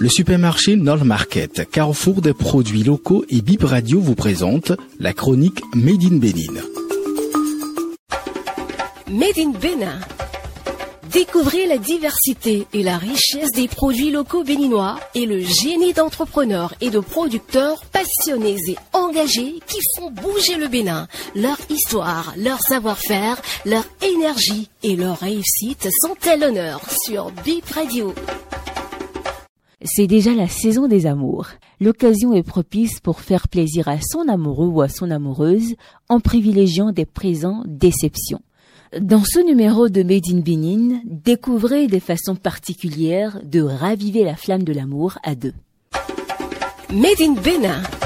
Le supermarché Nord Market, carrefour des produits locaux et Bip Radio vous présente la chronique Made in Bénin. Made in Bénin. Découvrez la diversité et la richesse des produits locaux béninois et le génie d'entrepreneurs et de producteurs passionnés et engagés qui font bouger le Bénin. Leur histoire, leur savoir-faire, leur énergie et leur réussite sont à l'honneur sur Bip Radio. C'est déjà la saison des amours. L'occasion est propice pour faire plaisir à son amoureux ou à son amoureuse en privilégiant des présents déception. Dans ce numéro de Made in Benin, découvrez des façons particulières de raviver la flamme de l'amour à deux. Made.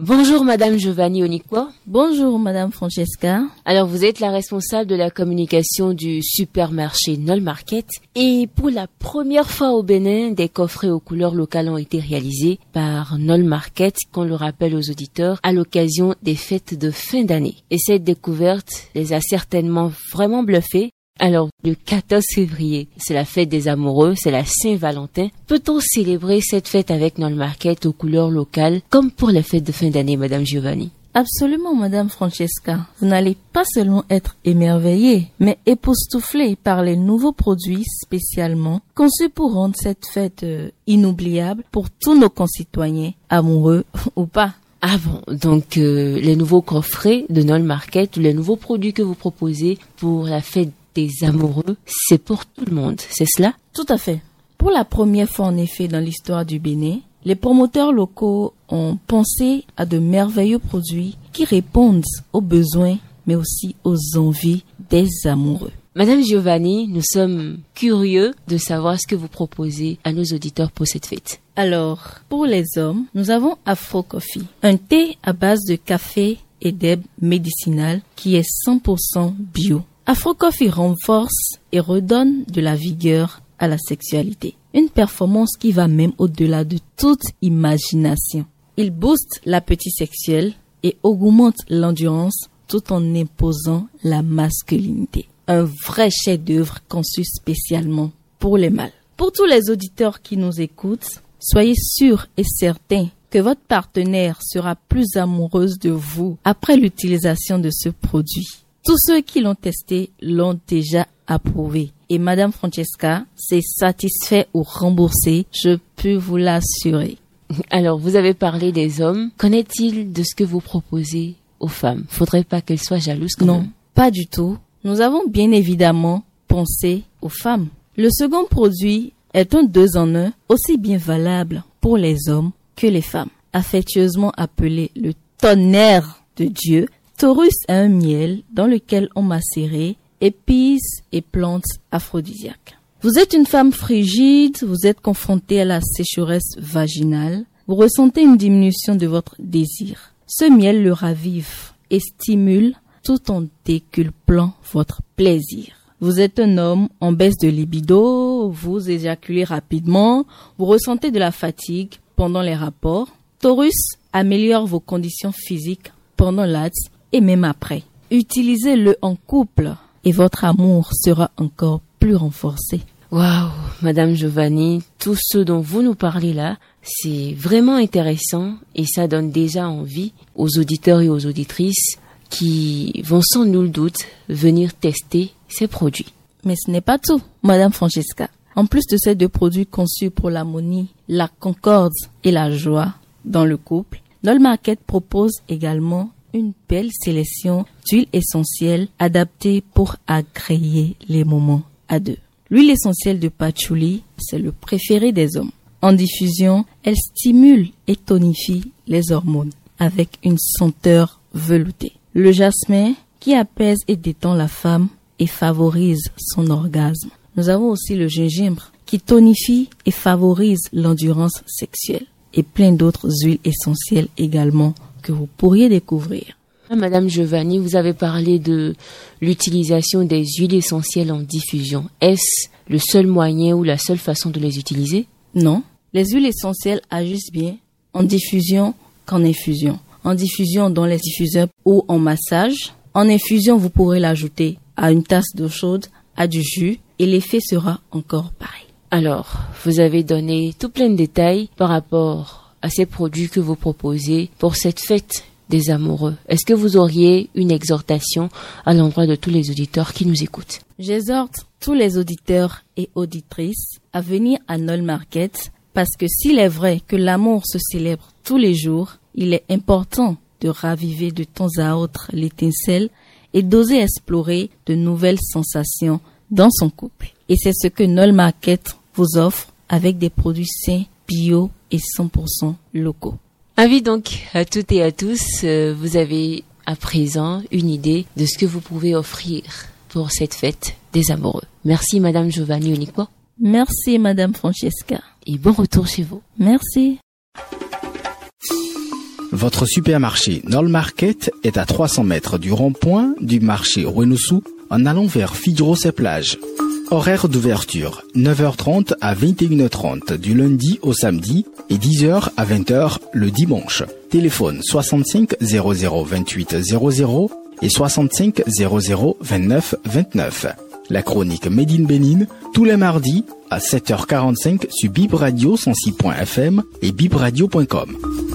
Bonjour Madame Giovanni Oniqua. Bonjour Madame Francesca. Alors vous êtes la responsable de la communication du supermarché Nol Market et pour la première fois au Bénin, des coffrets aux couleurs locales ont été réalisés par Nol Market, qu'on le rappelle aux auditeurs, à l'occasion des fêtes de fin d'année. Et cette découverte les a certainement vraiment bluffés alors, le 14 février, c'est la fête des amoureux, c'est la Saint-Valentin. Peut-on célébrer cette fête avec notre market aux couleurs locales, comme pour les fêtes de fin d'année, Madame Giovanni? Absolument, Madame Francesca. Vous n'allez pas seulement être émerveillée, mais époustouflée par les nouveaux produits spécialement conçus pour rendre cette fête euh, inoubliable pour tous nos concitoyens, amoureux ou pas. Ah bon, donc euh, les nouveaux coffrets de Nol Market, les nouveaux produits que vous proposez pour la fête des amoureux, c'est pour tout le monde, c'est cela? Tout à fait. Pour la première fois en effet dans l'histoire du Bénin, les promoteurs locaux ont pensé à de merveilleux produits qui répondent aux besoins mais aussi aux envies des amoureux. Madame Giovanni, nous sommes curieux de savoir ce que vous proposez à nos auditeurs pour cette fête. Alors, pour les hommes, nous avons Afro Coffee, un thé à base de café et d'herbe médicinale qui est 100% bio. Afro Coffee renforce et redonne de la vigueur à la sexualité. Une performance qui va même au-delà de toute imagination. Il booste l'appétit sexuel et augmente l'endurance tout en imposant la masculinité. Un vrai chef-d'œuvre conçu spécialement pour les mâles. Pour tous les auditeurs qui nous écoutent, soyez sûrs et certains que votre partenaire sera plus amoureuse de vous après l'utilisation de ce produit. Tous ceux qui l'ont testé l'ont déjà approuvé. Et Madame Francesca s'est satisfait ou remboursé, je peux vous l'assurer. Alors, vous avez parlé des hommes. Qu'en est-il de ce que vous proposez aux femmes? Faudrait pas qu'elles soient jalouses quand Non, même. pas du tout. Nous avons bien évidemment pensé aux femmes. Le second produit est un deux en un aussi bien valable pour les hommes que les femmes. Affectueusement appelé le tonnerre de Dieu, Taurus est un miel dans lequel on macérait épices et plantes aphrodisiaques. Vous êtes une femme frigide, vous êtes confrontée à la sécheresse vaginale, vous ressentez une diminution de votre désir. Ce miel le ravive et stimule tout en déculpant votre plaisir. Vous êtes un homme en baisse de libido, vous éjaculez rapidement, vous ressentez de la fatigue pendant les rapports. Taurus améliore vos conditions physiques pendant l'acte et même après. Utilisez-le en couple et votre amour sera encore plus renforcé. Waouh, Madame Giovanni, tout ce dont vous nous parlez là, c'est vraiment intéressant et ça donne déjà envie aux auditeurs et aux auditrices qui vont sans nul doute venir tester ces produits. Mais ce n'est pas tout, Madame Francesca. En plus de ces deux produits conçus pour l'harmonie, la concorde et la joie dans le couple, Nol Market propose également une belle sélection d'huiles essentielles adaptées pour agréer les moments à deux. L'huile essentielle de patchouli, c'est le préféré des hommes. En diffusion, elle stimule et tonifie les hormones avec une senteur veloutée. Le jasmin, qui apaise et détend la femme et favorise son orgasme. Nous avons aussi le gingembre, qui tonifie et favorise l'endurance sexuelle. Et plein d'autres huiles essentielles également que vous pourriez découvrir. Ah, Madame Giovanni, vous avez parlé de l'utilisation des huiles essentielles en diffusion. Est-ce le seul moyen ou la seule façon de les utiliser? Non, les huiles essentielles agissent bien en diffusion qu'en infusion. En diffusion dans les diffuseurs ou en massage. En infusion, vous pourrez l'ajouter à une tasse d'eau chaude, à du jus, et l'effet sera encore pareil. Alors, vous avez donné tout plein de détails par rapport à ces produits que vous proposez pour cette fête des amoureux. Est-ce que vous auriez une exhortation à l'endroit de tous les auditeurs qui nous écoutent? J'exhorte tous les auditeurs et auditrices à venir à Nol Market parce que s'il est vrai que l'amour se célèbre tous les jours, il est important de raviver de temps à autre l'étincelle et d'oser explorer de nouvelles sensations dans son couple. Et c'est ce que Nol Market vous offre avec des produits sains, bio et 100% locaux. Avis donc à toutes et à tous, euh, vous avez à présent une idée de ce que vous pouvez offrir pour cette fête des amoureux. Merci Madame Giovanni Unico. Merci Madame Francesca. Et bon retour chez vous. Merci. Votre supermarché Nol Market est à 300 mètres du rond-point du marché Renoussou en allant vers Fidros et plage. Horaire d'ouverture 9h30 à 21h30 du lundi au samedi et 10h à 20h le dimanche. Téléphone 65 00 28 00 et 65 00 29 29. La chronique Made in tous les mardis à 7h45 sur Bib Radio 106.fm et bibradio.com.